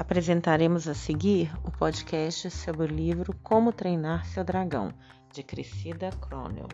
Apresentaremos a seguir o podcast sobre o livro Como Treinar Seu Dragão, de Cressida Cronel.